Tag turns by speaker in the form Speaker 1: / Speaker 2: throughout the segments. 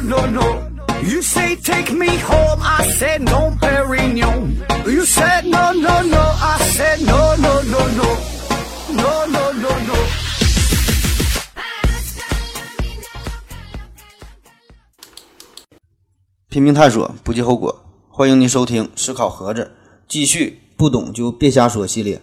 Speaker 1: no, no, no. You say take me home, I said no, Perignon. You said no, no, no, I said no, no, no, no. No, no, no, no.
Speaker 2: 拼命探索，不计后果。欢迎您收听《思考盒子》，继续不懂就别瞎说系列。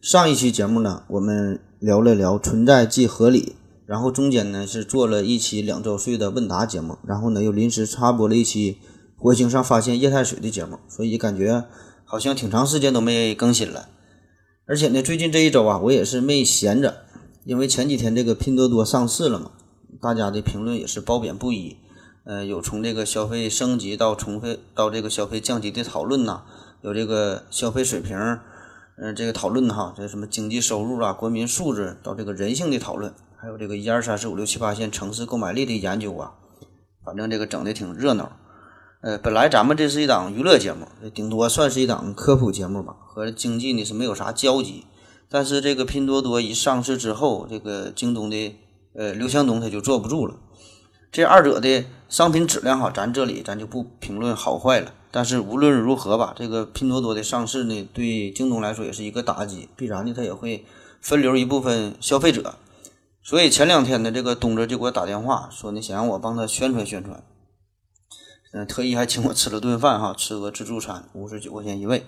Speaker 2: 上一期节目呢，我们聊了聊存在即合理，然后中间呢是做了一期两周岁的问答节目，然后呢又临时插播了一期火星上发现液态水的节目，所以感觉好像挺长时间都没更新了。而且呢，最近这一周啊，我也是没闲着，因为前几天这个拼多多上市了嘛，大家的评论也是褒贬不一。呃，有从这个消费升级到从费到这个消费降级的讨论呐，有这个消费水平，嗯，这个讨论哈，这什么经济收入啊、国民素质到这个人性的讨论，还有这个一二三四五六七八线城市购买力的研究啊，反正这个整的挺热闹。呃，本来咱们这是一档娱乐节目，顶多算是一档科普节目吧，和经济呢是没有啥交集。但是这个拼多多一上市之后，这个京东的呃刘强东他就坐不住了。这二者的商品质量哈，咱这里咱就不评论好坏了。但是无论如何吧，这个拼多多的上市呢，对京东来说也是一个打击，必然呢它也会分流一部分消费者。所以前两天呢，这个东子就给我打电话说呢，想让我帮他宣传宣传。嗯，特意还请我吃了顿饭哈，吃个自助餐，五十九块钱一位。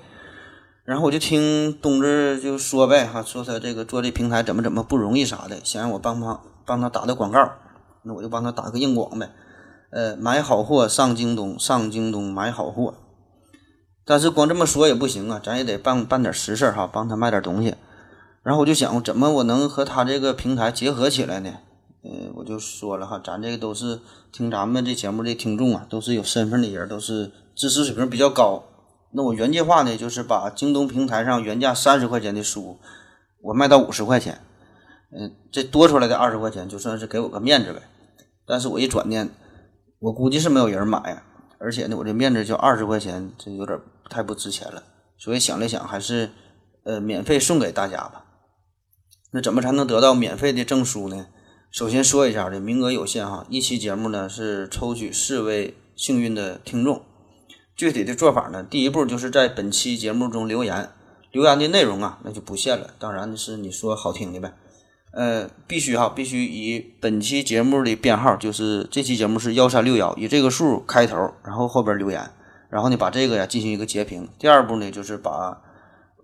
Speaker 2: 然后我就听东子就说呗哈，说他这个做这平台怎么怎么不容易啥的，想让我帮忙帮他打的广告。那我就帮他打个硬广呗，呃，买好货上京东，上京东买好货。但是光这么说也不行啊，咱也得办办点实事哈，帮他卖点东西。然后我就想，怎么我能和他这个平台结合起来呢？呃，我就说了哈，咱这个都是听咱们这节目的听众啊，都是有身份的人，都是知识水平比较高。那我原计划呢，就是把京东平台上原价三十块钱的书，我卖到五十块钱。嗯，这多出来的二十块钱就算是给我个面子呗。但是我一转念，我估计是没有人买，而且呢，我这面子就二十块钱，这有点太不值钱了。所以想了想，还是呃免费送给大家吧。那怎么才能得到免费的证书呢？首先说一下，这名额有限哈，一期节目呢是抽取四位幸运的听众。具体的做法呢，第一步就是在本期节目中留言，留言的内容啊那就不限了，当然是你说好听的呗。呃，必须哈，必须以本期节目的编号，就是这期节目是幺三六幺，以这个数开头，然后后边留言，然后呢把这个呀进行一个截屏。第二步呢，就是把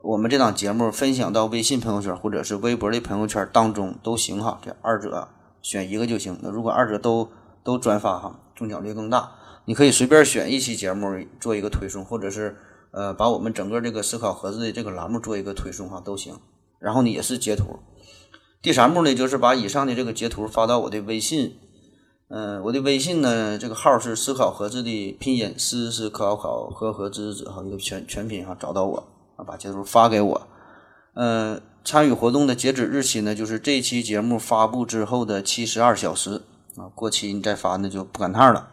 Speaker 2: 我们这档节目分享到微信朋友圈或者是微博的朋友圈当中都行哈，这二者选一个就行。那如果二者都都转发哈，中奖率更大。你可以随便选一期节目做一个推送，或者是呃把我们整个这个思考盒子的这个栏目做一个推送哈都行。然后呢也是截图。第三步呢，就是把以上的这个截图发到我的微信，嗯，我的微信呢，这个号是思考盒子的拼音，思是考考和和知知哈一个全全拼哈，找到我啊，把截图发给我，嗯，参与活动的截止日期呢，就是这期节目发布之后的七十二小时啊，过期你再发那就不赶趟了，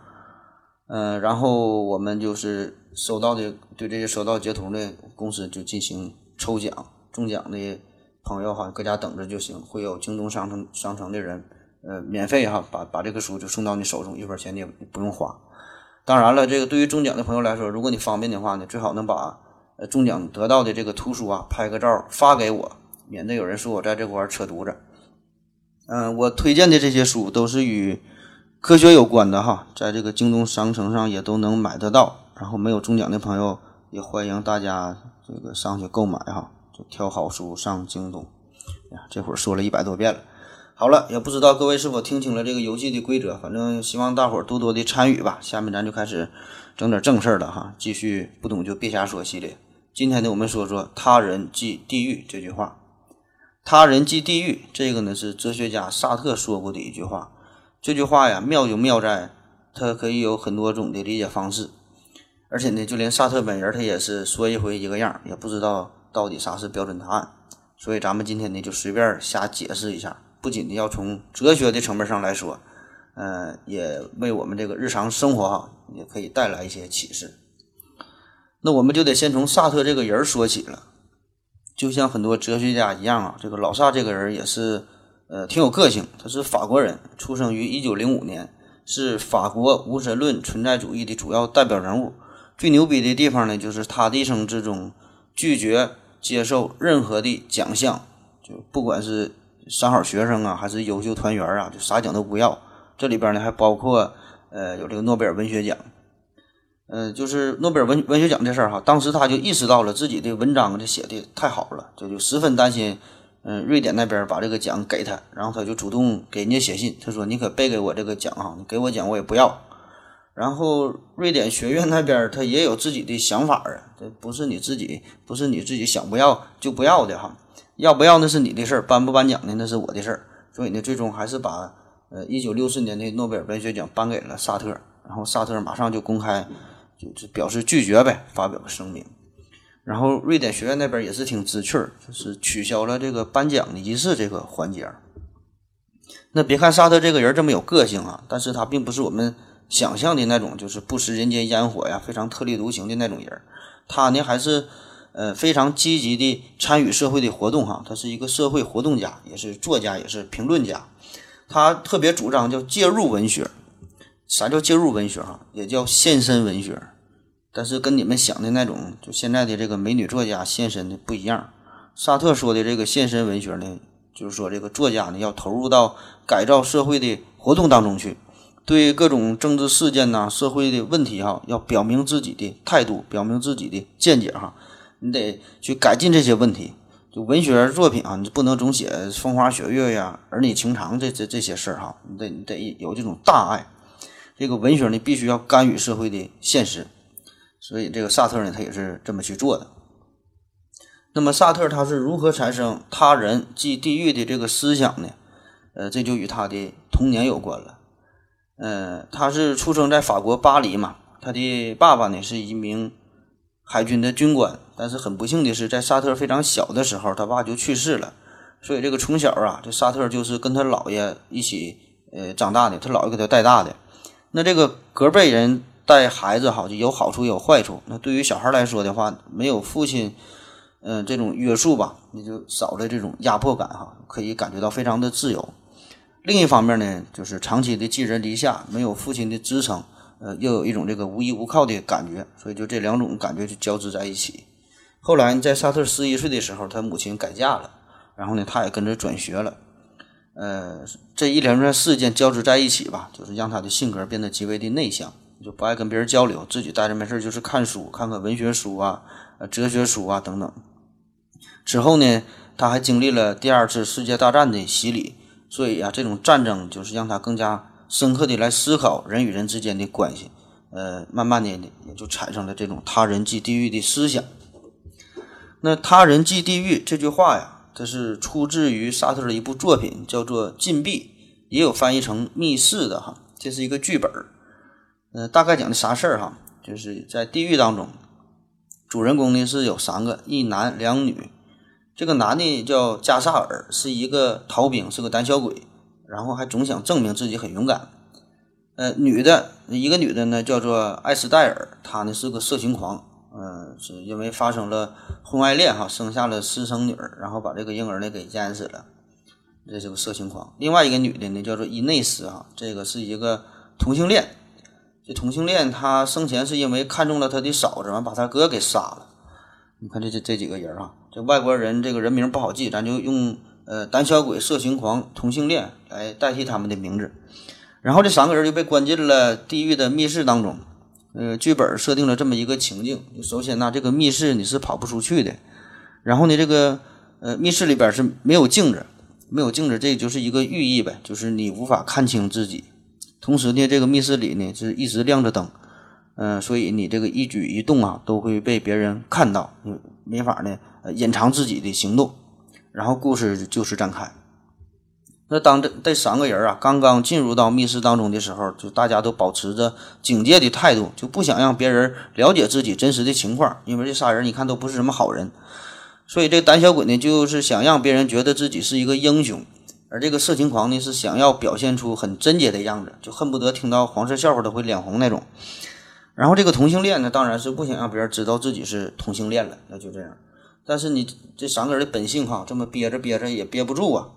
Speaker 2: 嗯，然后我们就是收到的对这些收到截图的公司就进行抽奖，中奖的。朋友哈，搁家等着就行。会有京东商城商城的人，呃，免费哈，把把这个书就送到你手中，一分钱你也不用花。当然了，这个对于中奖的朋友来说，如果你方便的话呢，最好能把呃中奖得到的这个图书啊，拍个照发给我，免得有人说我在这块儿扯犊子。嗯，我推荐的这些书都是与科学有关的哈，在这个京东商城上也都能买得到。然后没有中奖的朋友，也欢迎大家这个上去购买哈。就挑好书上京东，呀，这会儿说了一百多遍了。好了，也不知道各位是否听清了这个游戏的规则，反正希望大伙儿多多的参与吧。下面咱就开始整点正事儿了哈，继续不懂就别瞎说系列。今天呢，我们说说“他人即地狱”这句话。“他人即地狱”这个呢是哲学家萨特说过的一句话。这句话呀，妙就妙在它可以有很多种的理解方式，而且呢，就连萨特本人他也是说一回一个样，也不知道。到底啥是标准答案？所以咱们今天呢就随便瞎解释一下，不仅呢要从哲学的层面上来说，呃，也为我们这个日常生活哈也可以带来一些启示。那我们就得先从萨特这个人说起了。就像很多哲学家一样啊，这个老萨这个人也是呃挺有个性。他是法国人，出生于一九零五年，是法国无神论存在主义的主要代表人物。最牛逼的地方呢，就是他的一生之中拒绝接受任何的奖项，就不管是三好学生啊，还是优秀团员啊，就啥奖都不要。这里边呢还包括呃有这个诺贝尔文学奖。嗯，就是诺贝尔文文学奖这事儿哈，当时他就意识到了自己的文章这写的太好了，就就十分担心，嗯，瑞典那边把这个奖给他，然后他就主动给人家写信，他说：“你可别给我这个奖哈，你给我奖我也不要。”然后瑞典学院那边他也有自己的想法啊，这不是你自己不是你自己想不要就不要的哈，要不要那是你的事儿，颁不颁奖呢那是我的事儿，所以呢，最终还是把呃一九六四年的诺贝尔文学奖颁给了萨特，然后萨特马上就公开。就表示拒绝呗，发表声明。然后瑞典学院那边也是挺知趣儿，就是取消了这个颁奖的仪式这个环节。那别看沙特这个人这么有个性啊，但是他并不是我们想象的那种，就是不食人间烟火呀，非常特立独行的那种人。他呢还是呃非常积极的参与社会的活动哈，他是一个社会活动家，也是作家，也是评论家。他特别主张叫介入文学。啥叫介入文学哈？也叫献身文学。但是跟你们想的那种，就现在的这个美女作家现身的不一样。沙特说的这个现身文学呢，就是说这个作家呢要投入到改造社会的活动当中去，对各种政治事件呐、社会的问题哈，要表明自己的态度，表明自己的见解哈。你得去改进这些问题。就文学作品啊，你不能总写风花雪月呀、儿女情长这这这些事儿哈。你得你得有这种大爱。这个文学呢，必须要干预社会的现实。所以，这个萨特呢，他也是这么去做的。那么，萨特他是如何产生“他人即地狱”的这个思想呢？呃，这就与他的童年有关了。呃，他是出生在法国巴黎嘛，他的爸爸呢是一名海军的军官，但是很不幸的是，在沙特非常小的时候，他爸就去世了。所以，这个从小啊，这沙特就是跟他姥爷一起呃长大的，他姥爷给他带大的。那这个隔辈人。带孩子哈就有好处也有坏处。那对于小孩来说的话，没有父亲，嗯，这种约束吧，你就少了这种压迫感哈，可以感觉到非常的自由。另一方面呢，就是长期的寄人篱下，没有父亲的支撑，呃，又有一种这个无依无靠的感觉，所以就这两种感觉就交织在一起。后来在萨特十一岁的时候，他母亲改嫁了，然后呢，他也跟着转学了。呃，这一连串事件交织在一起吧，就是让他的性格变得极为的内向。就不爱跟别人交流，自己待着没事就是看书，看看文学书啊、哲学书啊等等。之后呢，他还经历了第二次世界大战的洗礼，所以啊，这种战争就是让他更加深刻的来思考人与人之间的关系。呃，慢慢的呢也就产生了这种“他人即地狱”的思想。那“他人即地狱”这句话呀，这是出自于沙特的一部作品，叫做《禁闭》，也有翻译成《密室》的哈，这是一个剧本儿。呃，大概讲的啥事儿哈？就是在地狱当中，主人公呢是有三个，一男两女。这个男的叫加萨尔，是一个逃兵，是个胆小鬼，然后还总想证明自己很勇敢。呃，女的一个女的呢叫做艾斯戴尔，她呢是个色情狂，嗯，是因为发生了婚外恋哈，生下了私生女儿，然后把这个婴儿呢给淹死了，这是个色情狂。另外一个女的呢叫做伊内斯哈，这个是一个同性恋。这同性恋，他生前是因为看中了他的嫂子，完把他哥给杀了。你看这这这几个人啊，这外国人这个人名不好记，咱就用呃胆小鬼、色情狂、同性恋来代替他们的名字。然后这三个人就被关进了地狱的密室当中。呃，剧本设定了这么一个情境：首先呢，这个密室你是跑不出去的。然后呢，这个呃密室里边是没有镜子，没有镜子，这就是一个寓意呗，就是你无法看清自己。同时呢，这个密室里呢是一直亮着灯，嗯，所以你这个一举一动啊都会被别人看到，你没法呢隐藏自己的行动。然后故事就是展开。那当这这三个人啊刚刚进入到密室当中的时候，就大家都保持着警戒的态度，就不想让别人了解自己真实的情况，因为这仨人你看都不是什么好人。所以这胆小鬼呢，就是想让别人觉得自己是一个英雄。而这个色情狂呢，是想要表现出很贞洁的样子，就恨不得听到黄色笑话都会脸红那种。然后这个同性恋呢，当然是不想让别人知道自己是同性恋了，那就这样。但是你这三个人的本性哈，这么憋着憋着也憋不住啊。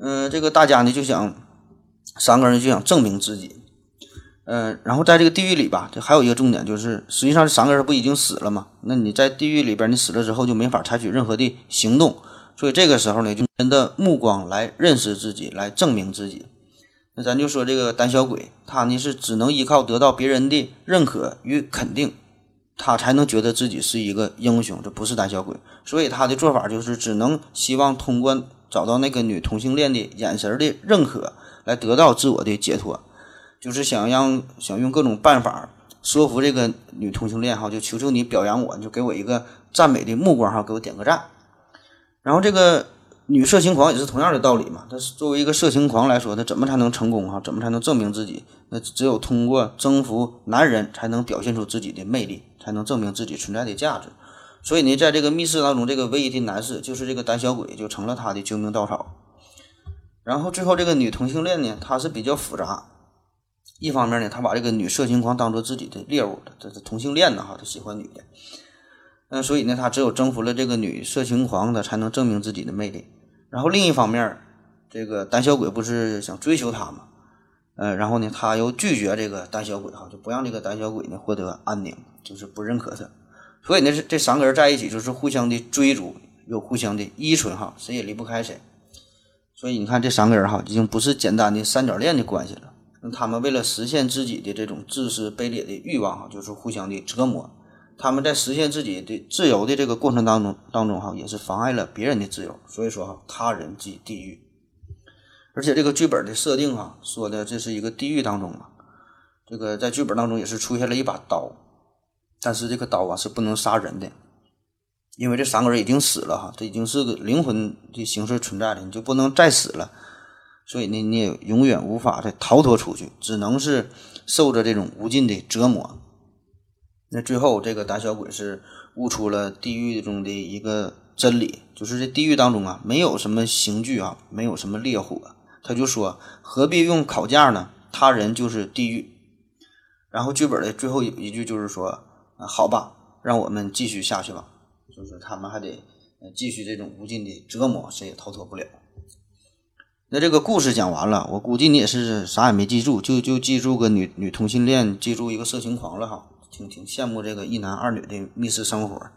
Speaker 2: 嗯，这个大家呢就想三个人就想证明自己。嗯，然后在这个地狱里吧，这还有一个重点就是，实际上这三个人不已经死了吗？那你在地狱里边，你死了之后就没法采取任何的行动，所以这个时候呢，就人的目光来认识自己，来证明自己。那咱就说这个胆小鬼，他呢是只能依靠得到别人的认可与肯定，他才能觉得自己是一个英雄，这不是胆小鬼。所以他的做法就是只能希望通过找到那个女同性恋的眼神的认可，来得到自我的解脱。就是想让想用各种办法说服这个女同性恋哈，就求求你表扬我，就给我一个赞美的目光哈，给我点个赞。然后这个女色情狂也是同样的道理嘛，她作为一个色情狂来说，她怎么才能成功哈？怎么才能证明自己？那只有通过征服男人才能表现出自己的魅力，才能证明自己存在的价值。所以呢，在这个密室当中，这个唯一的男士就是这个胆小鬼，就成了他的救命稻草。然后最后这个女同性恋呢，她是比较复杂。一方面呢，他把这个女色情狂当做自己的猎物，这是同性恋呢哈，他喜欢女的，那，所以呢，他只有征服了这个女色情狂，他才能证明自己的魅力。然后另一方面，这个胆小鬼不是想追求她吗？呃，然后呢，他又拒绝这个胆小鬼哈，就不让这个胆小鬼呢获得安宁，就是不认可他。所以呢，是这三个人在一起就是互相的追逐，又互相的依存哈，谁也离不开谁。所以你看这三个人哈，已经不是简单的三角恋的关系了。那他们为了实现自己的这种自私卑劣的欲望哈，就是互相的折磨。他们在实现自己的自由的这个过程当中当中哈，也是妨碍了别人的自由。所以说哈，他人即地狱。而且这个剧本的设定哈，说的这是一个地狱当中嘛，这个在剧本当中也是出现了一把刀，但是这个刀啊是不能杀人的，因为这三个人已经死了哈，这已经是个灵魂的形式存在了，你就不能再死了。所以呢，你也永远无法再逃脱出去，只能是受着这种无尽的折磨。那最后，这个胆小鬼是悟出了地狱中的一个真理，就是这地狱当中啊，没有什么刑具啊，没有什么烈火。他就说：“何必用烤架呢？他人就是地狱。”然后剧本的最后一句就是说：“啊，好吧，让我们继续下去吧。”就是他们还得继续这种无尽的折磨，谁也逃脱不了。那这个故事讲完了，我估计你也是啥也没记住，就就记住个女女同性恋，记住一个色情狂了哈，挺挺羡慕这个一男二女的密室生活。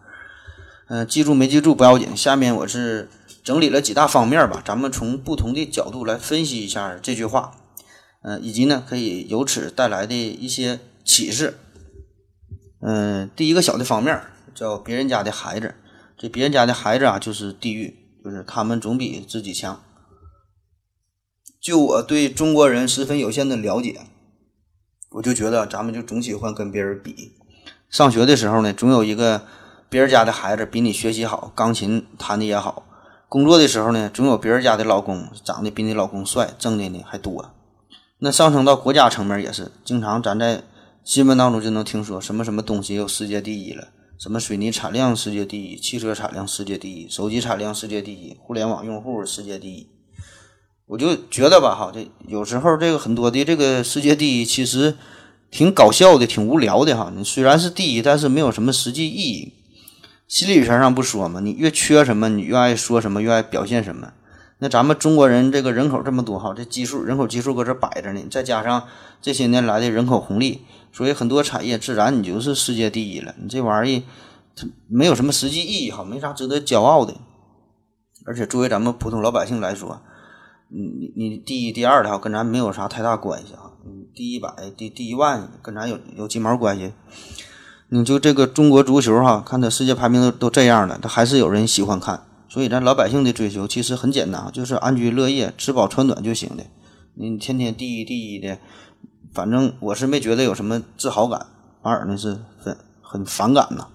Speaker 2: 嗯，记住没记住不要紧，下面我是整理了几大方面吧，咱们从不同的角度来分析一下这句话，嗯，以及呢可以由此带来的一些启示。嗯，第一个小的方面叫别人家的孩子，这别人家的孩子啊就是地狱，就是他们总比自己强。就我对中国人十分有限的了解，我就觉得咱们就总喜欢跟别人比。上学的时候呢，总有一个别人家的孩子比你学习好，钢琴弹的也好；工作的时候呢，总有别人家的老公长得比你老公帅，挣的呢还多。那上升到国家层面也是，经常咱在新闻当中就能听说什么什么东西有世界第一了，什么水泥产量世界第一，汽车产量世界第一，手机产量世界第一，互联网用户世界第一。我就觉得吧，哈，这有时候这个很多的这个世界第一其实挺搞笑的，挺无聊的哈。你虽然是第一，但是没有什么实际意义。心理学上不说嘛，你越缺什么，你越爱说什么，越爱表现什么。那咱们中国人这个人口这么多哈，这基数人口基数搁这摆着呢，再加上这些年来的人口红利，所以很多产业自然你就是世界第一了。你这玩意儿没有什么实际意义哈，没啥值得骄傲的。而且作为咱们普通老百姓来说，你你你第一第二的哈，跟咱没有啥太大关系啊。你第一百第第一万跟咱有有鸡毛关系？你就这个中国足球哈，看它世界排名都都这样了，它还是有人喜欢看。所以咱老百姓的追求其实很简单，就是安居乐业、吃饱穿暖就行的。你天天第一第一的，反正我是没觉得有什么自豪感，反而呢是很很反感呐。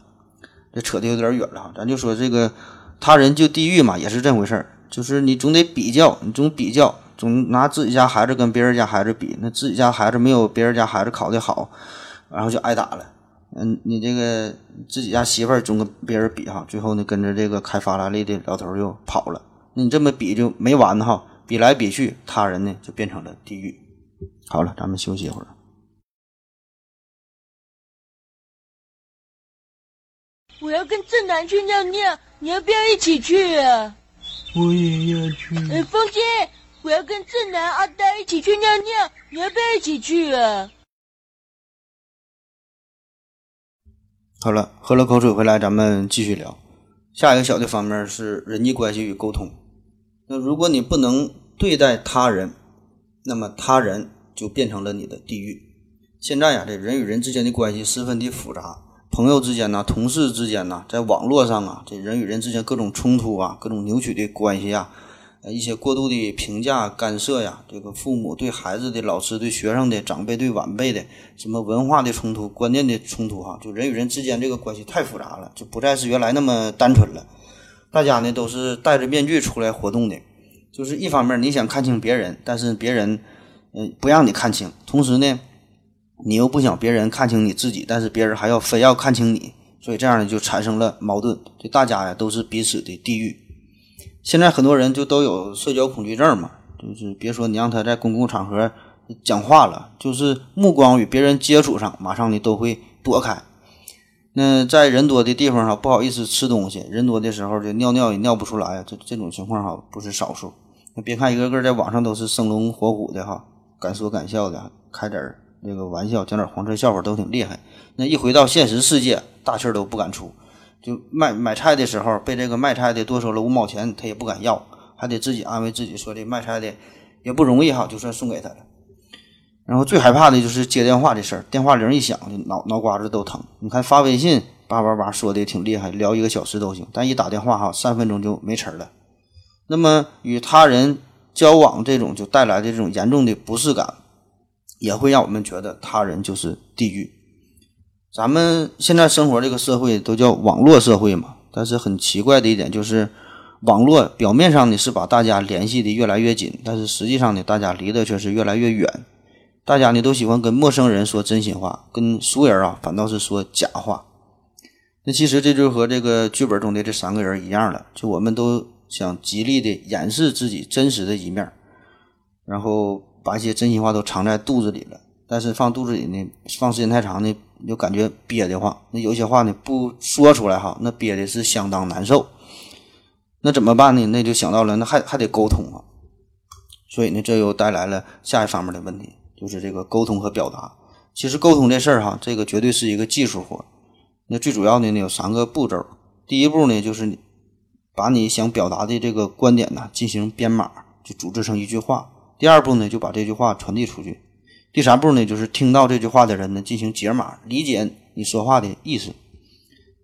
Speaker 2: 这扯的有点远了哈，咱就说这个他人就地狱嘛，也是这回事儿。就是你总得比较，你总比较，总拿自己家孩子跟别人家孩子比，那自己家孩子没有别人家孩子考得好，然后就挨打了。嗯，你这个自己家媳妇儿总跟别人比哈，最后呢跟着这个开法拉利的老头又跑了。那你这么比就没完哈，比来比去，他人呢就变成了地狱。好了，咱们休息一会儿。
Speaker 3: 我要跟正南去尿尿，你要不要一起去啊？
Speaker 4: 我也要去。
Speaker 3: 哎，风姐，我要跟正南、阿呆一起去尿尿，你要不要一起去啊？
Speaker 2: 好了，喝了口水回来，咱们继续聊。下一个小的方面是人际关系与沟通。那如果你不能对待他人，那么他人就变成了你的地狱。现在呀，这人与人之间的关系十分的复杂，朋友之间呐，同事之间呐，在网络上啊，这人与人之间各种冲突啊，各种扭曲的关系啊。呃，一些过度的评价、干涉呀，这个父母对孩子的、老师对学生的、长辈对晚辈的，什么文化的冲突、观念的冲突，哈，就人与人之间这个关系太复杂了，就不再是原来那么单纯了。大家呢都是戴着面具出来活动的，就是一方面你想看清别人，但是别人嗯不让你看清，同时呢你又不想别人看清你自己，但是别人还要非要看清你，所以这样呢就产生了矛盾，这大家呀都是彼此的地狱。现在很多人就都有社交恐惧症嘛，就是别说你让他在公共场合讲话了，就是目光与别人接触上，马上呢都会躲开。那在人多的地方哈，不好意思吃东西，人多的时候就尿尿也尿不出来，这这种情况哈不是少数。别看一个个在网上都是生龙活虎的哈，敢说敢笑的，开点那个玩笑，讲点黄色笑话都挺厉害。那一回到现实世界，大气儿都不敢出。就卖买菜的时候，被这个卖菜的多收了五毛钱，他也不敢要，还得自己安慰自己说这卖菜的也不容易哈，就算送给他了。然后最害怕的就是接电话的事儿，电话铃一响，就脑脑瓜子都疼。你看发微信叭叭叭说的也挺厉害，聊一个小时都行，但一打电话哈，三分钟就没词儿了。那么与他人交往这种就带来的这种严重的不适感，也会让我们觉得他人就是地狱。咱们现在生活这个社会都叫网络社会嘛，但是很奇怪的一点就是，网络表面上呢是把大家联系的越来越紧，但是实际上呢，大家离得却是越来越远。大家呢都喜欢跟陌生人说真心话，跟熟人啊反倒是说假话。那其实这就和这个剧本中的这三个人一样了，就我们都想极力的掩饰自己真实的一面，然后把一些真心话都藏在肚子里了。但是放肚子里呢，放时间太长呢。就感觉憋得慌，那有些话呢不说出来哈，那憋的是相当难受。那怎么办呢？那就想到了，那还还得沟通啊。所以呢，这又带来了下一方面的问题，就是这个沟通和表达。其实沟通这事儿哈，这个绝对是一个技术活。那最主要的呢有三个步骤。第一步呢，就是把你想表达的这个观点呢进行编码，就组织成一句话。第二步呢，就把这句话传递出去。第三步呢，就是听到这句话的人呢，进行解码，理解你说话的意思。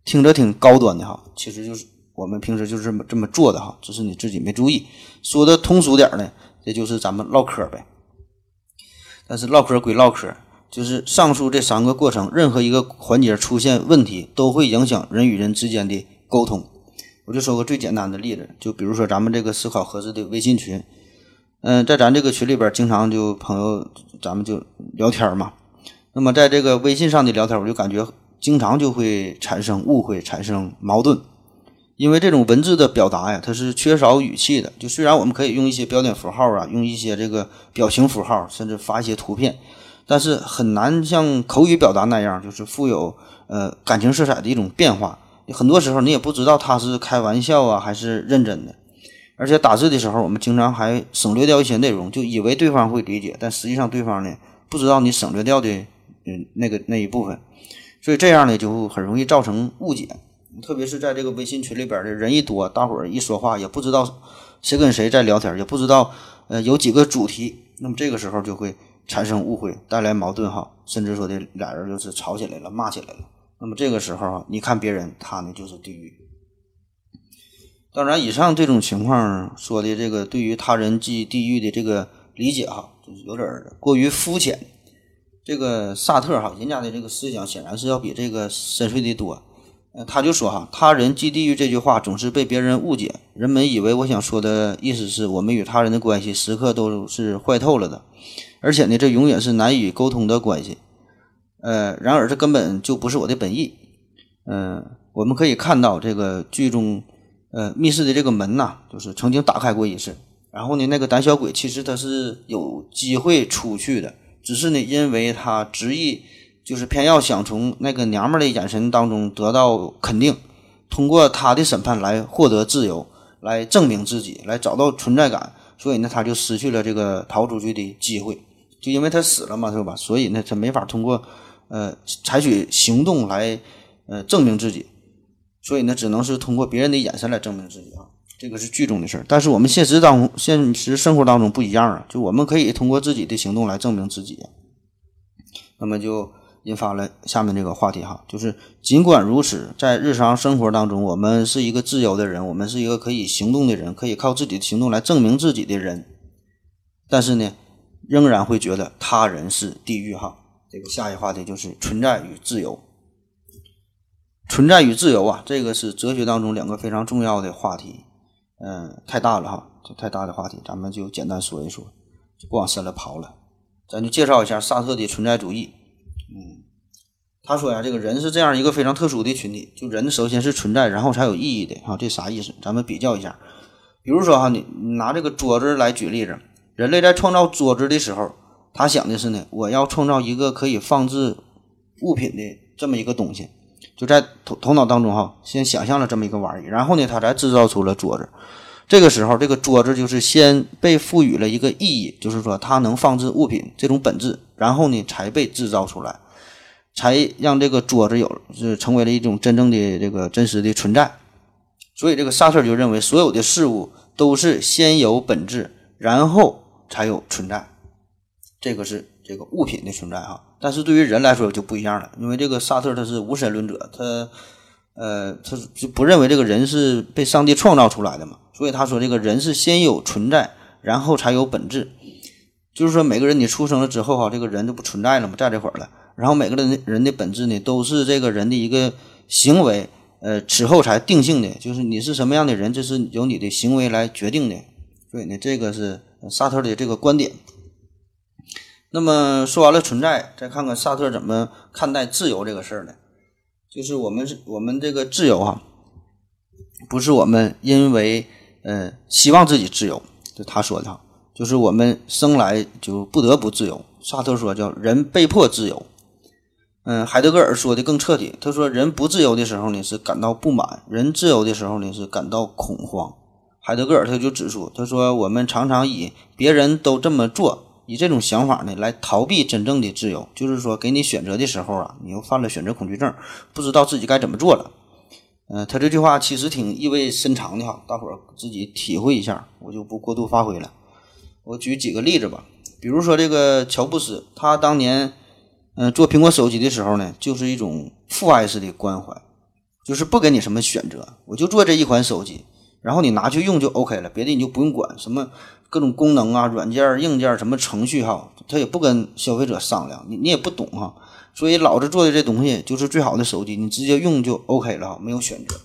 Speaker 2: 听着挺高端的哈，其实就是我们平时就是这么这么做的哈，只是你自己没注意。说的通俗点呢，这就是咱们唠嗑呗。但是唠嗑归唠嗑，就是上述这三个过程，任何一个环节出现问题，都会影响人与人之间的沟通。我就说个最简单的例子，就比如说咱们这个思考盒子的微信群。嗯，在咱这个群里边，经常就朋友咱们就聊天嘛。那么在这个微信上的聊天，我就感觉经常就会产生误会，产生矛盾。因为这种文字的表达呀，它是缺少语气的。就虽然我们可以用一些标点符号啊，用一些这个表情符号，甚至发一些图片，但是很难像口语表达那样，就是富有呃感情色彩的一种变化。很多时候你也不知道他是开玩笑啊，还是认真的。而且打字的时候，我们经常还省略掉一些内容，就以为对方会理解，但实际上对方呢不知道你省略掉的嗯那个那一部分，所以这样呢就很容易造成误解。特别是在这个微信群里边的人一多，大伙儿一说话也不知道谁跟谁在聊天，也不知道呃有几个主题，那么这个时候就会产生误会，带来矛盾哈，甚至说的俩人就是吵起来了，骂起来了。那么这个时候，你看别人，他呢就是地狱。当然，以上这种情况说的这个对于他人即地狱的这个理解哈，就是有点过于肤浅。这个萨特哈，人家的这个思想显然是要比这个深邃的多。呃，他就说哈，他人即地狱这句话总是被别人误解，人们以为我想说的意思是我们与他人的关系时刻都是坏透了的，而且呢，这永远是难以沟通的关系。呃，然而这根本就不是我的本意。嗯，我们可以看到这个剧中。呃，密室的这个门呐，就是曾经打开过一次。然后呢，那个胆小鬼其实他是有机会出去的，只是呢，因为他执意就是偏要想从那个娘们的眼神当中得到肯定，通过他的审判来获得自由，来证明自己，来找到存在感，所以呢，他就失去了这个逃出去的机会，就因为他死了嘛，是吧？所以呢，他没法通过呃采取行动来呃证明自己，所以呢，只能是通过别人的眼神来证明自己啊。这个是剧中的事儿，但是我们现实当中、现实生活当中不一样啊，就我们可以通过自己的行动来证明自己。那么就引发了下面这个话题哈，就是尽管如此，在日常生活当中，我们是一个自由的人，我们是一个可以行动的人，可以靠自己的行动来证明自己的人，但是呢，仍然会觉得他人是地狱哈。这个下一话题就是存在与自由。存在与自由啊，这个是哲学当中两个非常重要的话题。嗯，太大了哈，这太大的话题，咱们就简单说一说，就不往深了刨了。咱就介绍一下萨特的存在主义。嗯，他说呀，这个人是这样一个非常特殊的群体，就人首先是存在，然后才有意义的哈。这啥意思？咱们比较一下。比如说哈，你拿这个桌子来举例子，人类在创造桌子的时候，他想的是呢，我要创造一个可以放置物品的这么一个东西。就在头头脑当中哈，先想象了这么一个玩意儿，然后呢，他才制造出了桌子。这个时候，这个桌子就是先被赋予了一个意义，就是说它能放置物品这种本质，然后呢，才被制造出来，才让这个桌子有是成为了一种真正的这个真实的存在。所以，这个萨特就认为，所有的事物都是先有本质，然后才有存在。这个是这个物品的存在哈。但是对于人来说就不一样了，因为这个萨特他是无神论者，他，呃，他就不认为这个人是被上帝创造出来的嘛，所以他说这个人是先有存在，然后才有本质，就是说每个人你出生了之后哈，这个人就不存在了嘛，在这会儿了，然后每个人人的本质呢，都是这个人的一个行为，呃，此后才定性的，就是你是什么样的人，这是由你的行为来决定的，所以呢，这个是萨特的这个观点。那么说完了存在，再看看萨特怎么看待自由这个事儿呢？就是我们是我们这个自由哈，不是我们因为呃希望自己自由，就他说的哈，就是我们生来就不得不自由。萨特说叫人被迫自由。嗯，海德格尔说的更彻底，他说人不自由的时候呢是感到不满，人自由的时候呢是感到恐慌。海德格尔他就指出，他说我们常常以别人都这么做。以这种想法呢，来逃避真正的自由，就是说，给你选择的时候啊，你又犯了选择恐惧症，不知道自己该怎么做了。嗯，他这句话其实挺意味深长的哈，大伙儿自己体会一下，我就不过度发挥了。我举几个例子吧，比如说这个乔布斯，他当年嗯做苹果手机的时候呢，就是一种父爱式的关怀，就是不给你什么选择，我就做这一款手机，然后你拿去用就 OK 了，别的你就不用管什么。各种功能啊，软件、硬件什么程序哈，他也不跟消费者商量，你你也不懂哈，所以老子做的这东西就是最好的手机，你直接用就 OK 了哈，没有选择。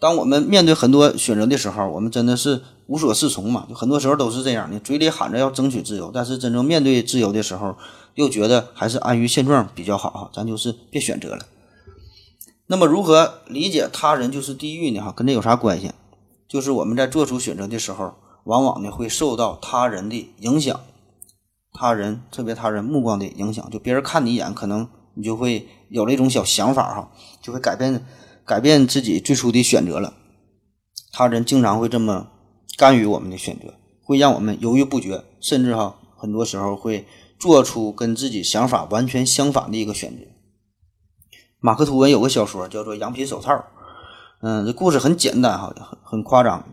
Speaker 2: 当我们面对很多选择的时候，我们真的是无所适从嘛，就很多时候都是这样，你嘴里喊着要争取自由，但是真正面对自由的时候，又觉得还是安于现状比较好哈，咱就是别选择了。那么如何理解他人就是地狱呢？哈，跟这有啥关系？就是我们在做出选择的时候。往往呢会受到他人的影响，他人特别他人目光的影响，就别人看你一眼，可能你就会有了一种小想法哈，就会改变改变自己最初的选择了。他人经常会这么干预我们的选择，会让我们犹豫不决，甚至哈很多时候会做出跟自己想法完全相反的一个选择。马克吐温有个小说叫做《羊皮手套》，嗯，这故事很简单哈，很很夸张。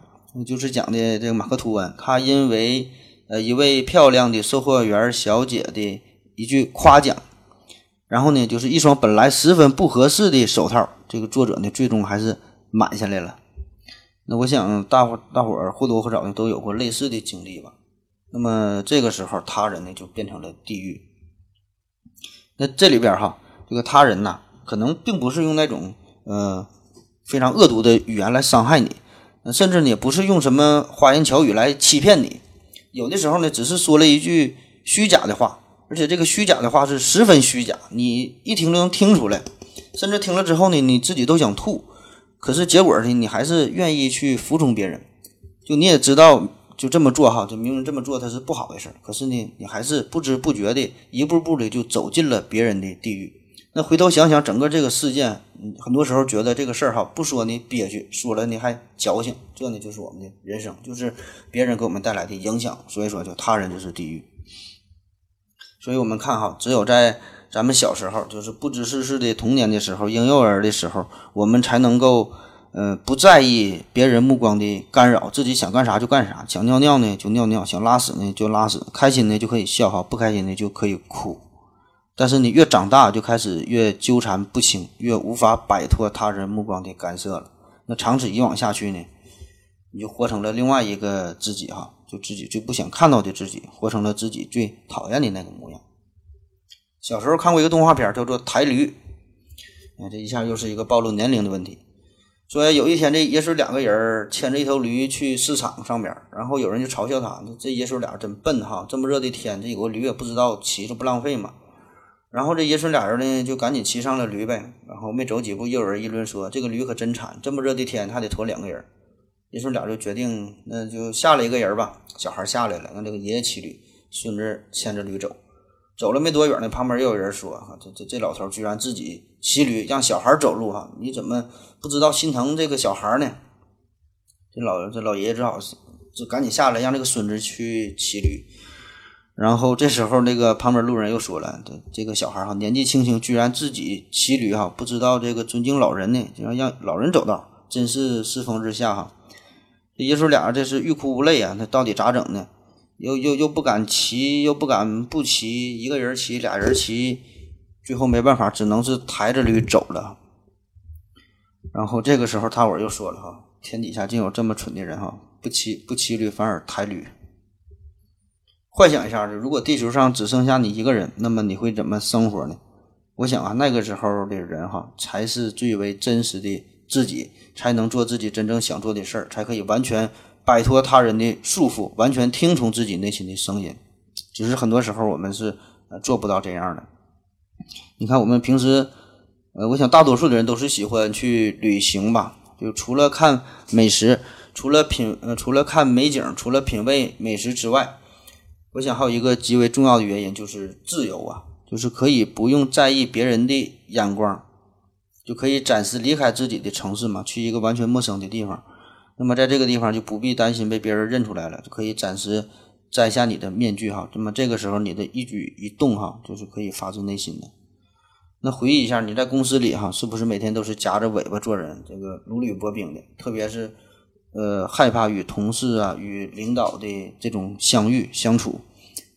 Speaker 2: 就是讲的这个马克吐温，他因为呃一位漂亮的售货员小姐的一句夸奖，然后呢，就是一双本来十分不合适的手套，这个作者呢最终还是买下来了。那我想大伙大伙或多或少的都有过类似的经历吧。那么这个时候，他人呢就变成了地狱。那这里边哈，这个他人呐，可能并不是用那种呃非常恶毒的语言来伤害你。甚至呢，不是用什么花言巧语来欺骗你，有的时候呢，只是说了一句虚假的话，而且这个虚假的话是十分虚假，你一听就能听出来，甚至听了之后呢，你自己都想吐，可是结果呢，你还是愿意去服从别人，就你也知道就这么做哈，就明明这么做它是不好的事儿，可是呢，你还是不知不觉的一步步的就走进了别人的地狱。那回头想想整个这个事件，嗯很多时候觉得这个事儿哈，不说呢憋屈，说了呢还矫情，这呢就是我们的人生，就是别人给我们带来的影响。所以说，就他人就是地狱。所以我们看哈，只有在咱们小时候，就是不知世事的童年的时候，婴幼儿的时候，我们才能够，呃，不在意别人目光的干扰，自己想干啥就干啥，想尿尿呢就尿尿，想拉屎呢就拉屎，开心呢就可以笑哈，不开心呢就可以哭。但是你越长大，就开始越纠缠不清，越无法摆脱他人目光的干涉了。那长此以往下去呢，你就活成了另外一个自己哈，就自己最不想看到的自己，活成了自己最讨厌的那个模样。小时候看过一个动画片，叫做《抬驴》，哎，这一下又是一个暴露年龄的问题。说有一天，这爷孙两个人牵着一头驴去市场上边，然后有人就嘲笑他：“这爷孙俩真笨哈，这么热的天，这有个驴也不知道骑着不浪费嘛。”然后这爷孙俩人呢，就赶紧骑上了驴呗。然后没走几步，又有人议论说：“这个驴可真惨，这么热的天还得驮两个人。”爷孙俩就决定，那就下来一个人吧。小孩下来了，让这个爷爷骑驴，孙子牵着驴走。走了没多远呢，旁边又有人说：“哈，这这这老头居然自己骑驴，让小孩走路哈？你怎么不知道心疼这个小孩呢？”这老这老爷爷只好就赶紧下来，让这个孙子去骑驴。然后这时候，那个旁边路人又说了：“这这个小孩哈，年纪轻轻，居然自己骑驴哈，不知道这个尊敬老人呢，竟然让老人走道，真是世风日下哈。”这爷叔俩这是欲哭无泪啊，那到底咋整呢？又又又不敢骑，又不敢不骑，一个人骑，俩人骑，最后没办法，只能是抬着驴走了。然后这个时候，他伙又说了哈：“天底下竟有这么蠢的人哈，不骑不骑驴，反而抬驴。”幻想一下，如果地球上只剩下你一个人，那么你会怎么生活呢？我想啊，那个时候的人哈，才是最为真实的自己，才能做自己真正想做的事儿，才可以完全摆脱他人的束缚，完全听从自己内心的声音。只是很多时候我们是呃做不到这样的。你看，我们平时，呃，我想大多数的人都是喜欢去旅行吧，就除了看美食，除了品，呃，除了看美景，除了品味美食之外。我想还有一个极为重要的原因就是自由啊，就是可以不用在意别人的眼光，就可以暂时离开自己的城市嘛，去一个完全陌生的地方。那么在这个地方就不必担心被别人认出来了，就可以暂时摘下你的面具哈。那么这个时候你的一举一动哈，就是可以发自内心的。那回忆一下你在公司里哈，是不是每天都是夹着尾巴做人，这个如履薄冰的？特别是。呃，害怕与同事啊、与领导的这种相遇相处。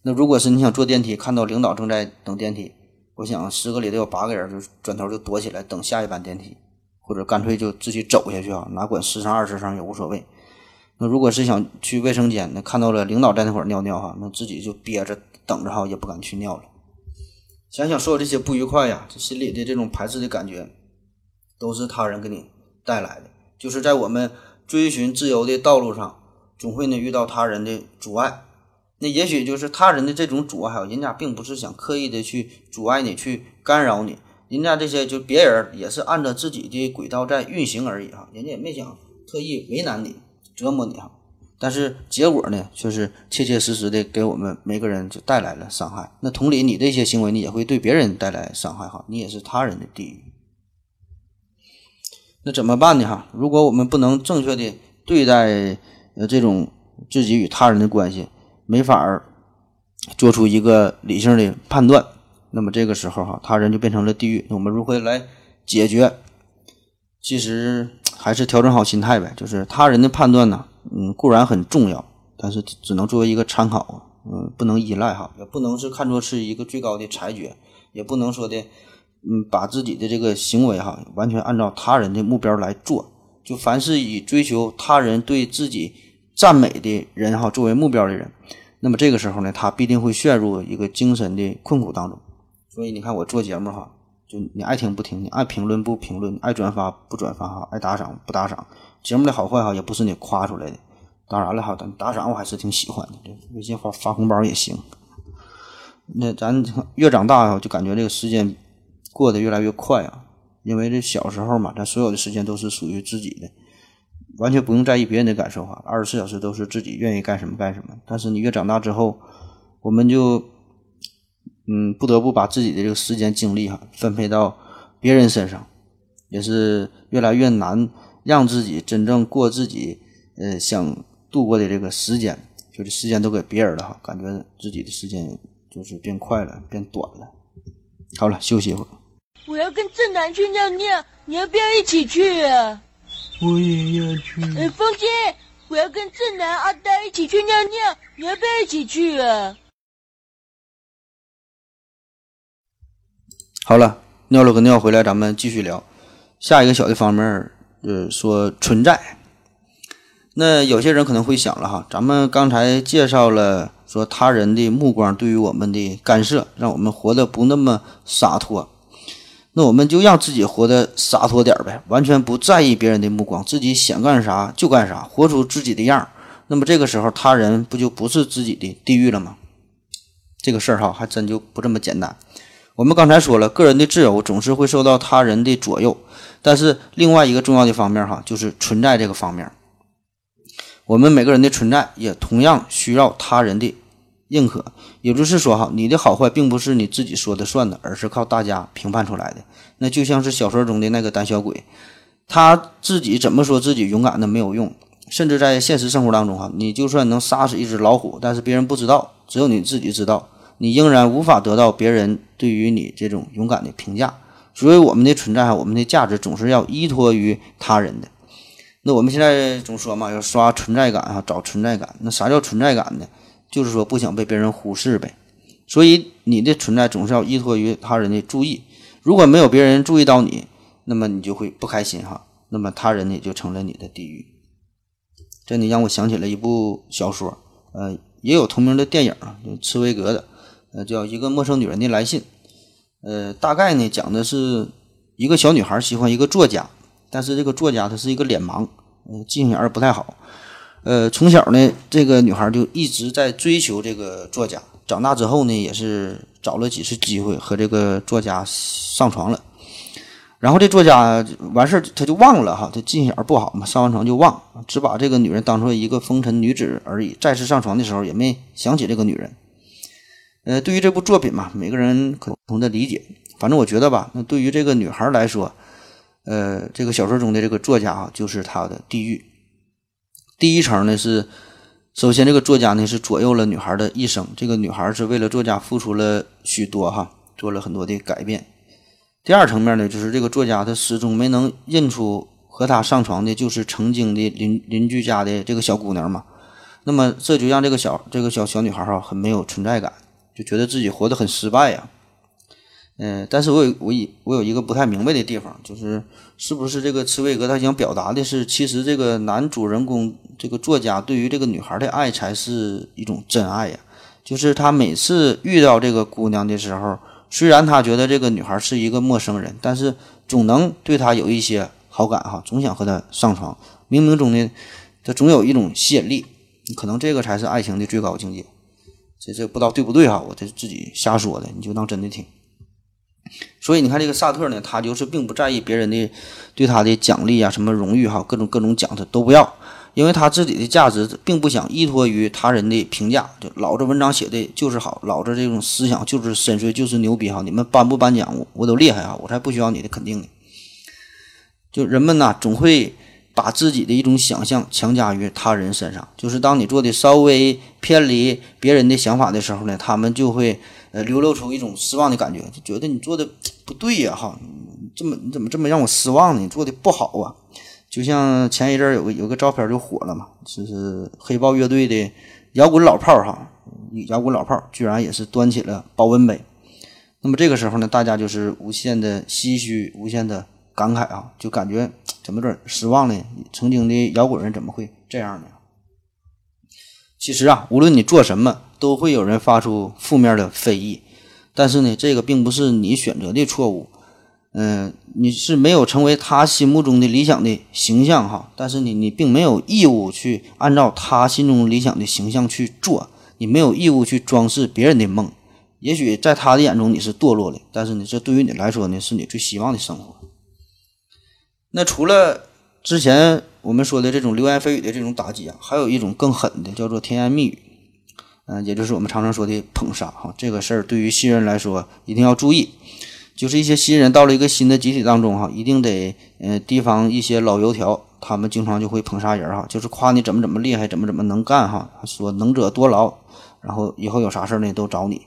Speaker 2: 那如果是你想坐电梯，看到领导正在等电梯，我想十个里头有八个人就转头就躲起来等下一班电梯，或者干脆就自己走下去啊，哪管十声二十声也无所谓。那如果是想去卫生间，那看到了领导在那会儿尿尿哈，那自己就憋着等着哈，也不敢去尿了。想想所有这些不愉快呀，这心里的这种排斥的感觉，都是他人给你带来的，就是在我们。追寻自由的道路上，总会呢遇到他人的阻碍。那也许就是他人的这种阻碍，人家并不是想刻意的去阻碍你、去干扰你，人家这些就别人也是按照自己的轨道在运行而已哈，人家也没想特意为难你、折磨你哈。但是结果呢，却是切切实实的给我们每个人就带来了伤害。那同理，你这些行为呢，也会对别人带来伤害哈，你也是他人的地狱。那怎么办呢？哈，如果我们不能正确的对待呃这种自己与他人的关系，没法儿做出一个理性的判断，那么这个时候哈，他人就变成了地狱。那我们如何来解决？其实 还是调整好心态呗。就是他人的判断呢，嗯，固然很重要，但是只能作为一个参考，嗯，不能依赖哈，也不能是看作是一个最高的裁决，也不能说的。嗯，把自己的这个行为哈，完全按照他人的目标来做。就凡是以追求他人对自己赞美的人哈作为目标的人，那么这个时候呢，他必定会陷入一个精神的困苦当中。所以你看我做节目哈，就你爱听不听，你爱评论不评论，爱转发不转发哈，爱打赏不打赏，节目的好坏哈也不是你夸出来的。当然了哈，咱打赏我还是挺喜欢的，微信发发红包也行。那咱越长大哈，就感觉这个时间。过得越来越快啊，因为这小时候嘛，咱所有的时间都是属于自己的，完全不用在意别人的感受哈，二十四小时都是自己愿意干什么干什么。但是你越长大之后，我们就嗯，不得不把自己的这个时间精力哈分配到别人身上，也是越来越难让自己真正过自己呃想度过的这个时间，就是时间都给别人了哈，感觉自己的时间就是变快了，变短了。好了，休息一会儿。
Speaker 3: 我要跟正南去尿尿，你要不要一起去啊？
Speaker 1: 我也要去。
Speaker 3: 哎，风姐，我要跟正南、阿呆一起去尿尿，你要不要一起去啊？
Speaker 2: 好了，尿了个尿回来，咱们继续聊下一个小的方面，呃，说存在。那有些人可能会想了哈，咱们刚才介绍了说他人的目光对于我们的干涉，让我们活得不那么洒脱。那我们就让自己活得洒脱点呗，完全不在意别人的目光，自己想干啥就干啥，活出自己的样。那么这个时候，他人不就不是自己的地狱了吗？这个事儿哈，还真就不这么简单。我们刚才说了，个人的自由总是会受到他人的左右，但是另外一个重要的方面哈，就是存在这个方面。我们每个人的存在也同样需要他人的认可，也就是说哈，你的好坏并不是你自己说的算的，而是靠大家评判出来的。那就像是小说中的那个胆小鬼，他自己怎么说自己勇敢的没有用，甚至在现实生活当中哈，你就算能杀死一只老虎，但是别人不知道，只有你自己知道。你仍然无法得到别人对于你这种勇敢的评价，所以我们的存在，我们的价值总是要依托于他人的。那我们现在总说嘛，要刷存在感啊，找存在感。那啥叫存在感呢？就是说不想被别人忽视呗。所以你的存在总是要依托于他人的注意。如果没有别人注意到你，那么你就会不开心哈。那么他人呢，就成了你的地狱。这你让我想起了一部小说，呃，也有同名的电影啊，就茨威格的。呃，叫一个陌生女人的来信，呃，大概呢讲的是一个小女孩喜欢一个作家，但是这个作家他是一个脸盲，呃，记性也不太好，呃，从小呢这个女孩就一直在追求这个作家，长大之后呢也是找了几次机会和这个作家上床了，然后这作家完事儿他就忘了哈，他记性儿不好嘛，上完床就忘，只把这个女人当做一个风尘女子而已，再次上床的时候也没想起这个女人。呃，对于这部作品嘛，每个人可不同的理解。反正我觉得吧，那对于这个女孩来说，呃，这个小说中的这个作家啊，就是她的地狱。第一层呢是，首先这个作家呢是左右了女孩的一生，这个女孩是为了作家付出了许多哈，做了很多的改变。第二层面呢，就是这个作家他始终没能认出和他上床的就是曾经的邻邻居家的这个小姑娘嘛，那么这就让这个小这个小小女孩哈很没有存在感。就觉得自己活得很失败呀，嗯，但是我有我有我有一个不太明白的地方，就是是不是这个茨威格他想表达的是，其实这个男主人公这个作家对于这个女孩的爱才是一种真爱呀？就是他每次遇到这个姑娘的时候，虽然他觉得这个女孩是一个陌生人，但是总能对她有一些好感哈，总想和她上床，冥冥中呢，他总有一种吸引力，可能这个才是爱情的最高境界。这这不知道对不对哈？我这自己瞎说的，你就当真的听。所以你看这个萨特呢，他就是并不在意别人的对他的奖励啊，什么荣誉哈，各种各种奖他都不要，因为他自己的价值并不想依托于他人的评价。就老子文章写的就是好，老子这种思想就是深邃，就是牛逼哈！你们颁不颁奖我我都厉害哈，我才不需要你的肯定呢。就人们呐，总会。把自己的一种想象强加于他人身上，就是当你做的稍微偏离别人的想法的时候呢，他们就会呃流露出一种失望的感觉，就觉得你做的不对呀，哈，这么你怎么这么让我失望呢？你做的不好啊！就像前一阵有个有个照片就火了嘛，就是黑豹乐队的摇滚老炮儿哈，摇滚老炮儿居然也是端起了保温杯。那么这个时候呢，大家就是无限的唏嘘，无限的感慨啊，就感觉。怎么着失望呢？曾经的摇滚人怎么会这样呢？其实啊，无论你做什么，都会有人发出负面的非议。但是呢，这个并不是你选择的错误。嗯，你是没有成为他心目中的理想的形象哈。但是你，你并没有义务去按照他心中理想的形象去做。你没有义务去装饰别人的梦。也许在他的眼中你是堕落的，但是呢，这对于你来说呢，是你最希望的生活。那除了之前我们说的这种流言蜚语的这种打击啊，还有一种更狠的，叫做甜言蜜语。嗯，也就是我们常常说的捧杀哈。这个事儿对于新人来说一定要注意，就是一些新人到了一个新的集体当中哈，一定得呃提防一些老油条，他们经常就会捧杀人哈，就是夸你怎么怎么厉害，怎么怎么能干哈，说能者多劳，然后以后有啥事儿呢都找你。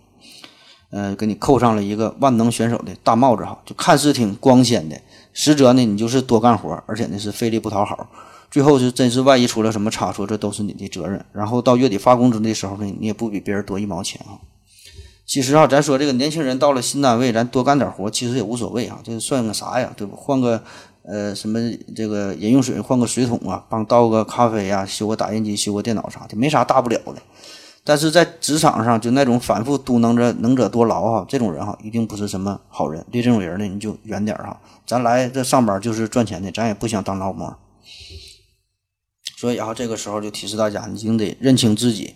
Speaker 2: 呃，给你扣上了一个万能选手的大帽子哈，就看似挺光鲜的，实则呢，你就是多干活，而且呢是费力不讨好，最后是真是万一出了什么差错，这都是你的责任。然后到月底发工资的时候呢，你也不比别人多一毛钱啊。其实啊，咱说这个年轻人到了新单位，咱多干点活，其实也无所谓啊，这算个啥呀，对不？换个呃什么这个饮用水，换个水桶啊，帮倒个咖啡呀，修个打印机，修个电脑啥的，没啥大不了的。但是在职场上，就那种反复嘟囔着“能者多劳”哈，这种人哈，一定不是什么好人。对这种人呢，你就远点哈。咱来这上班就是赚钱的，咱也不想当劳模。所以啊，这个时候就提示大家，你一定得认清自己，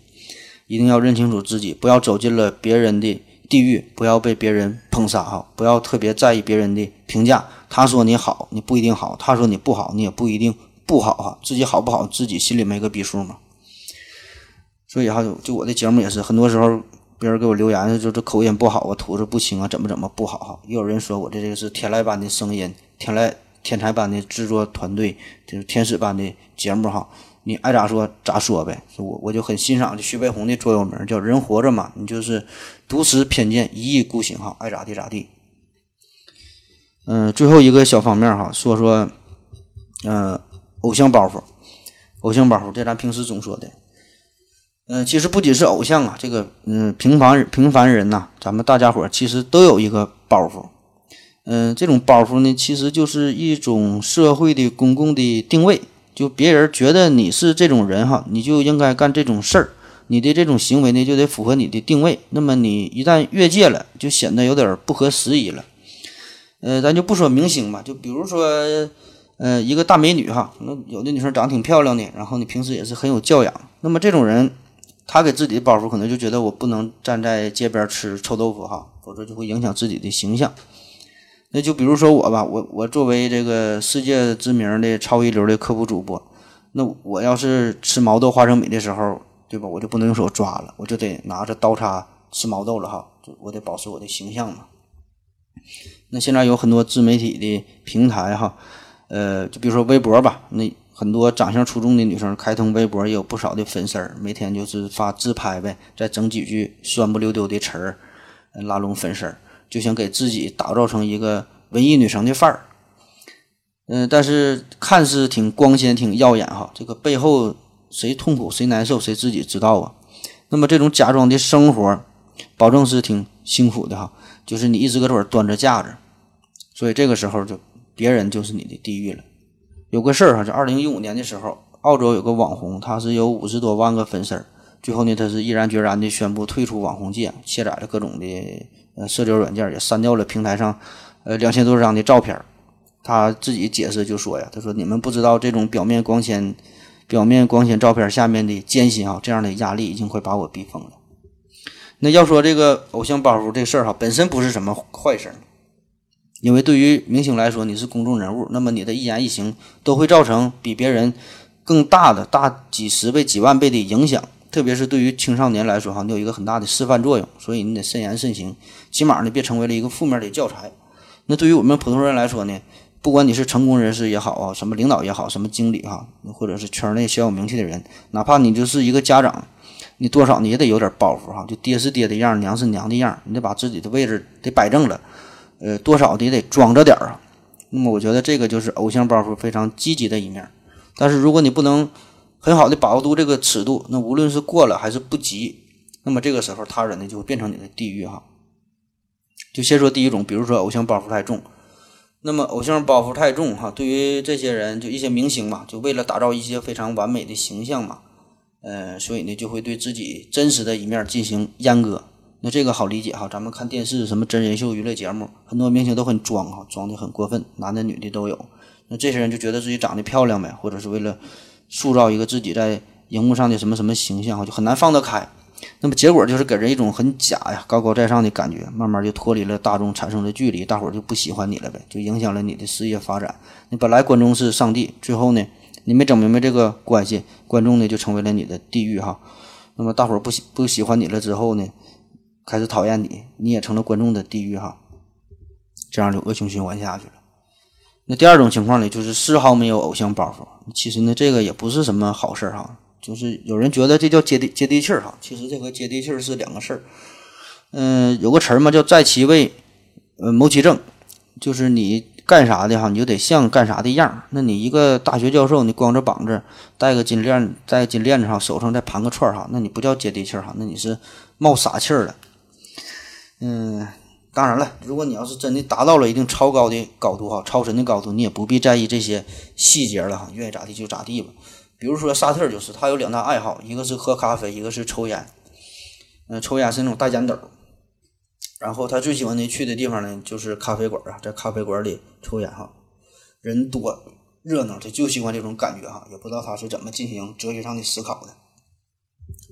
Speaker 2: 一定要认清楚自己，不要走进了别人的地狱，不要被别人捧杀哈，不要特别在意别人的评价。他说你好，你不一定好；他说你不好，你也不一定不好哈。自己好不好，自己心里没个逼数嘛。所以哈，就我的节目也是，很多时候别人给我留言，就这口音不好啊，吐字不清啊，怎么怎么不好哈。也有人说我这这个是天籁般的声音，天籁天才般的制作团队，就是天使般的节目哈。你爱咋说咋说呗。我我就很欣赏这徐悲鸿的座右铭，叫人活着嘛，你就是独持偏见，一意孤行哈，爱咋地咋地。嗯，最后一个小方面哈，说说嗯，偶像包袱，偶像包袱，这咱平时总说的。嗯，其实不仅是偶像啊，这个嗯，平凡平凡人呐，咱们大家伙其实都有一个包袱。嗯，这种包袱呢，其实就是一种社会的公共的定位，就别人觉得你是这种人哈，你就应该干这种事儿，你的这种行为呢就得符合你的定位。那么你一旦越界了，就显得有点不合时宜了。呃，咱就不说明星吧，就比如说，呃，一个大美女哈，那有的女生长得挺漂亮的，然后你平时也是很有教养，那么这种人。他给自己的包袱可能就觉得我不能站在街边吃臭豆腐哈，否则就会影响自己的形象。那就比如说我吧，我我作为这个世界知名的超一流的科普主播，那我要是吃毛豆花生米的时候，对吧？我就不能用手抓了，我就得拿着刀叉吃毛豆了哈，我得保持我的形象嘛。那现在有很多自媒体的平台哈，呃，就比如说微博吧，那。很多长相出众的女生开通微博也有不少的粉丝儿，每天就是发自拍呗，再整几句酸不溜丢的词儿，拉拢粉丝儿，就想给自己打造成一个文艺女神的范儿。嗯，但是看似挺光鲜、挺耀眼哈，这个背后谁痛苦、谁难受，谁自己知道啊。那么这种假装的生活，保证是挺辛苦的哈，就是你一直搁这儿端着架子，所以这个时候就别人就是你的地狱了。有个事儿哈，就二零一五年的时候，澳洲有个网红，他是有五十多万个粉丝儿，最后呢，他是毅然决然的宣布退出网红界，卸载了各种的呃社交软件，也删掉了平台上呃两千多张的照片。他自己解释就说呀，他说你们不知道这种表面光鲜、表面光鲜照片下面的艰辛啊，这样的压力已经快把我逼疯了。那要说这个偶像包袱这事儿哈，本身不是什么坏事儿。因为对于明星来说，你是公众人物，那么你的一言一行都会造成比别人更大的大几十倍、几万倍的影响。特别是对于青少年来说，哈，你有一个很大的示范作用，所以你得慎言慎行，起码呢别成为了一个负面的教材。那对于我们普通人来说呢，不管你是成功人士也好啊，什么领导也好，什么经理哈，或者是圈内小有名气的人，哪怕你就是一个家长，你多少你也得有点包袱哈，就爹是爹的样，娘是娘的样，你得把自己的位置得摆正了。呃，多少你得装着点儿啊。那么，我觉得这个就是偶像包袱非常积极的一面。但是，如果你不能很好的把握住这个尺度，那无论是过了还是不及，那么这个时候他人呢就会变成你的地狱哈。就先说第一种，比如说偶像包袱太重。那么，偶像包袱太重哈，对于这些人，就一些明星嘛，就为了打造一些非常完美的形象嘛，呃，所以呢，就会对自己真实的一面进行阉割。那这个好理解哈，咱们看电视什么真人秀娱乐节目，很多明星都很装哈，装的很过分，男的女的都有。那这些人就觉得自己长得漂亮呗，或者是为了塑造一个自己在荧幕上的什么什么形象，就很难放得开。那么结果就是给人一种很假呀、高高在上的感觉，慢慢就脱离了大众，产生了距离，大伙儿就不喜欢你了呗，就影响了你的事业发展。你本来观众是上帝，最后呢，你没整明白这个关系，观众呢就成为了你的地狱哈。那么大伙儿不喜不喜欢你了之后呢，开始讨厌你，你也成了观众的地狱哈，这样就恶性循环下去了。那第二种情况呢，就是丝毫没有偶像包袱。其实呢，这个也不是什么好事儿哈。就是有人觉得这叫接地接地气儿哈，其实这和接地气儿是两个事儿。嗯，有个词儿嘛，叫在其位，呃，谋其政，就是你干啥的哈，你就得像干啥的样儿。那你一个大学教授，你光着膀子，戴个金链，戴金链子上，手上再盘个串儿哈，那你不叫接地气儿哈，那你是冒傻气儿的。嗯。当然了，如果你要是真的达到了一定超高的高度哈，超神的高度，你也不必在意这些细节了哈，愿意咋地就咋地吧。比如说沙特就是，他有两大爱好，一个是喝咖啡，一个是抽烟。嗯，抽烟是那种大烟斗。然后他最喜欢的去的地方呢，就是咖啡馆啊，在咖啡馆里抽烟哈，人多热闹，他就喜欢这种感觉哈，也不知道他是怎么进行哲学上的思考的。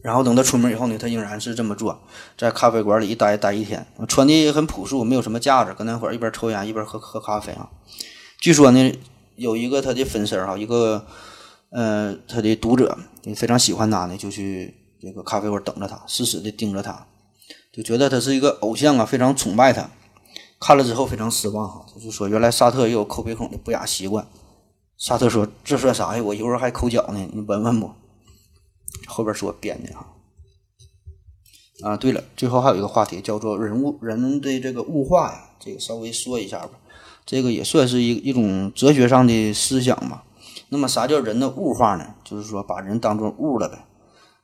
Speaker 2: 然后等他出门以后呢，他仍然是这么做，在咖啡馆里一待待一天，穿的也很朴素，没有什么架子，搁那会儿一边抽烟一边喝喝咖啡啊。据说呢，有一个他的粉丝哈，一个呃他的读者也非常喜欢他呢，就去这个咖啡馆等着他，死死的盯着他，就觉得他是一个偶像啊，非常崇拜他。看了之后非常失望哈，就说原来沙特也有抠鼻孔的不雅习惯。沙特说这算啥呀？我一会儿还抠脚呢，你闻闻不？后边是我编的哈，啊，对了，最后还有一个话题叫做人物人的这个物化呀，这个稍微说一下吧，这个也算是一一种哲学上的思想吧。那么啥叫人的物化呢？就是说把人当做物了呗。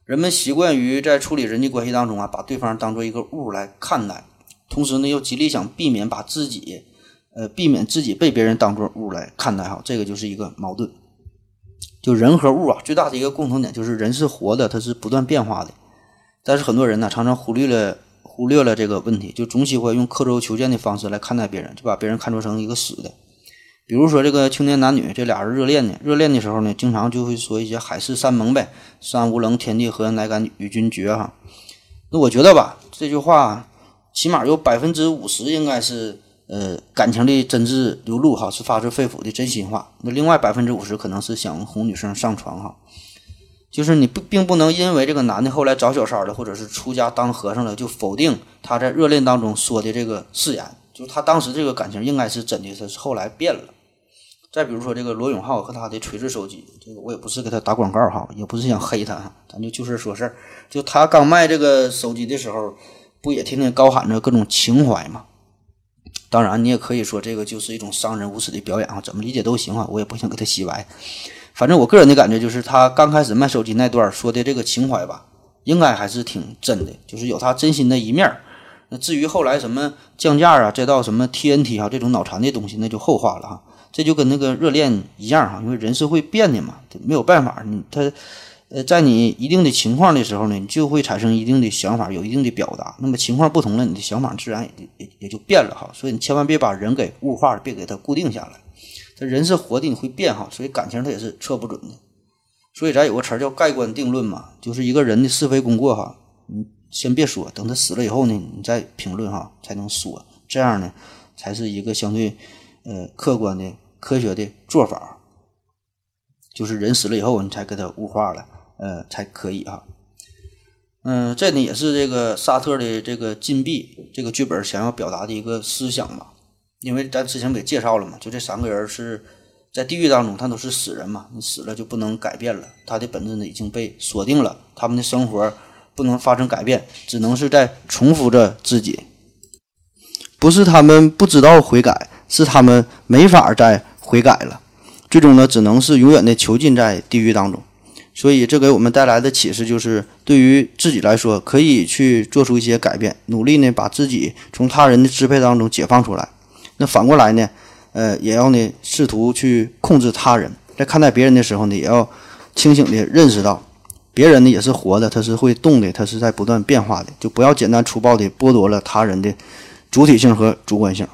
Speaker 2: 人们习惯于在处理人际关系当中啊，把对方当做一个物来看待，同时呢又极力想避免把自己，呃，避免自己被别人当做物来看待哈，这个就是一个矛盾。就人和物啊，最大的一个共同点就是人是活的，它是不断变化的。但是很多人呢，常常忽略了忽略了这个问题，就总喜欢用刻舟求剑的方式来看待别人，就把别人看作成一个死的。比如说这个青年男女这俩人热恋呢，热恋的时候呢，经常就会说一些海誓山盟呗，“山无棱，天地合，乃敢与君绝”哈。那我觉得吧，这句话起码有百分之五十应该是。呃，感情的真挚流露哈，是发自肺腑的真心话。那另外百分之五十可能是想哄女生上床哈，就是你不并不能因为这个男的后来找小三了，或者是出家当和尚了，就否定他在热恋当中说的这个誓言。就是他当时这个感情应该是真的，他是后来变了。再比如说这个罗永浩和他的锤子手机，这个我也不是给他打广告哈，也不是想黑他哈，咱就就事说事儿。就他刚卖这个手机的时候，不也天天高喊着各种情怀吗？当然，你也可以说这个就是一种伤人无耻的表演啊，怎么理解都行啊，我也不想给他洗白。反正我个人的感觉就是，他刚开始卖手机那段说的这个情怀吧，应该还是挺真的，就是有他真心的一面。那至于后来什么降价啊，再到什么 TNT 啊这种脑残的东西，那就后话了哈。这就跟那个热恋一样哈，因为人是会变的嘛，没有办法，他。呃，在你一定的情况的时候呢，你就会产生一定的想法，有一定的表达。那么情况不同了，你的想法自然也也也就变了哈。所以你千万别把人给物化，别给他固定下来。这人是活的，你会变哈。所以感情它也是测不准的。所以咱有个词儿叫盖棺定论嘛，就是一个人的是非功过哈，你先别说，等他死了以后呢，你再评论哈，才能说。这样呢，才是一个相对呃客观的科学的做法。就是人死了以后，你才给他物化了。呃，才可以啊。嗯，这呢也是这个沙特的这个禁闭这个剧本想要表达的一个思想嘛。因为咱之前给介绍了嘛，就这三个人是在地狱当中，他都是死人嘛，你死了就不能改变了，他的本质呢已经被锁定了，他们的生活不能发生改变，只能是在重复着自己。不是他们不知道悔改，是他们没法再悔改了，最终呢只能是永远的囚禁在地狱当中。所以，这给我们带来的启示就是，对于自己来说，可以去做出一些改变，努力呢，把自己从他人的支配当中解放出来。那反过来呢，呃，也要呢，试图去控制他人。在看待别人的时候呢，也要清醒的认识到，别人呢也是活的，他是会动的，他是在不断变化的。就不要简单粗暴的剥夺了他人的主体性和主观性。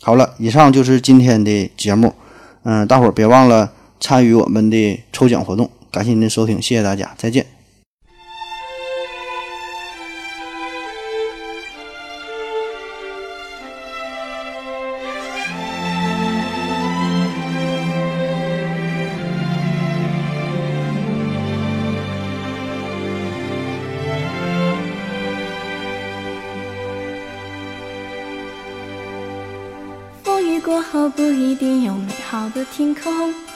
Speaker 2: 好了，以上就是今天的节目。嗯，大伙儿别忘了参与我们的抽奖活动。感谢您的收听谢谢大家再见。
Speaker 4: 风雨过后不一定有美好的天空。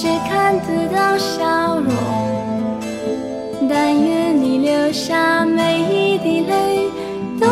Speaker 4: 只看得到笑容，但愿你流下每一滴泪都